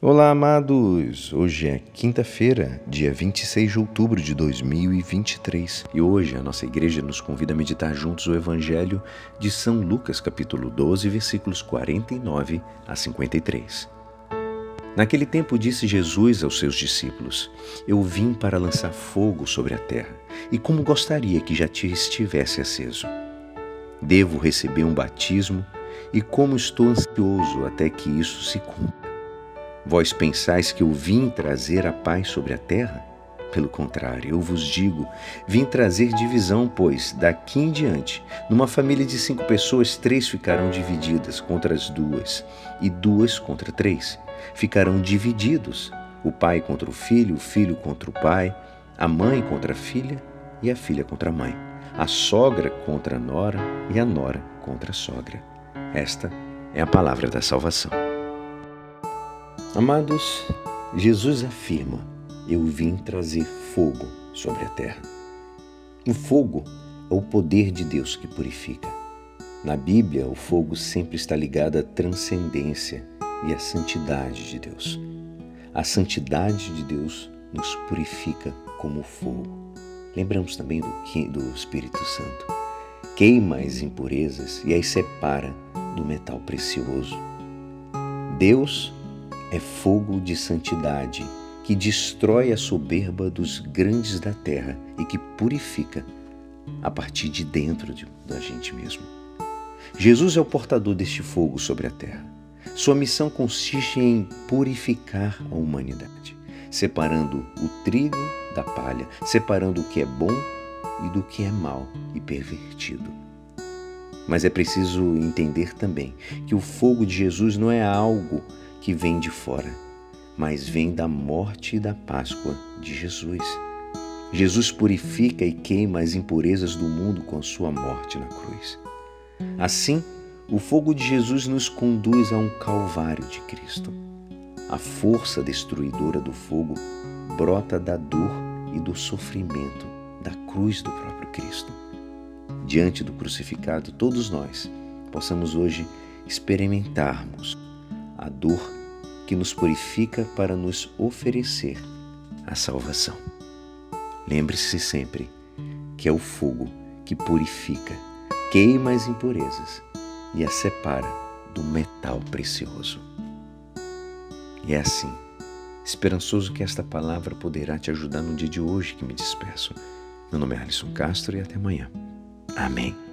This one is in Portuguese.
Olá, amados! Hoje é quinta-feira, dia 26 de outubro de 2023 e hoje a nossa igreja nos convida a meditar juntos o Evangelho de São Lucas, capítulo 12, versículos 49 a 53. Naquele tempo disse Jesus aos seus discípulos: Eu vim para lançar fogo sobre a terra, e como gostaria que já te estivesse aceso. Devo receber um batismo, e como estou ansioso até que isso se cumpra. Vós pensais que eu vim trazer a paz sobre a terra? Pelo contrário, eu vos digo: vim trazer divisão, pois, daqui em diante, numa família de cinco pessoas, três ficarão divididas contra as duas, e duas contra três. Ficarão divididos: o pai contra o filho, o filho contra o pai, a mãe contra a filha e a filha contra a mãe, a sogra contra a nora e a nora contra a sogra. Esta é a palavra da salvação. Amados, Jesus afirma: Eu vim trazer fogo sobre a terra. O fogo é o poder de Deus que purifica. Na Bíblia, o fogo sempre está ligado à transcendência e à santidade de Deus. A santidade de Deus nos purifica como fogo. Lembramos também do, do Espírito Santo. Queima as impurezas e as separa do metal precioso. Deus é fogo de santidade que destrói a soberba dos grandes da terra e que purifica a partir de dentro de, da gente mesmo. Jesus é o portador deste fogo sobre a terra. Sua missão consiste em purificar a humanidade, separando o trigo da palha, separando o que é bom e do que é mal e pervertido. Mas é preciso entender também que o fogo de Jesus não é algo que vem de fora, mas vem da morte e da Páscoa de Jesus. Jesus purifica e queima as impurezas do mundo com sua morte na cruz. Assim, o fogo de Jesus nos conduz a um calvário de Cristo. A força destruidora do fogo brota da dor e do sofrimento da cruz do próprio Cristo. Diante do crucificado, todos nós possamos hoje experimentarmos a dor que nos purifica para nos oferecer a salvação. Lembre-se sempre que é o fogo que purifica, queima as impurezas e as separa do metal precioso. E é assim, esperançoso que esta palavra poderá te ajudar no dia de hoje que me despeço. Meu nome é Alisson Castro e até amanhã. Amém.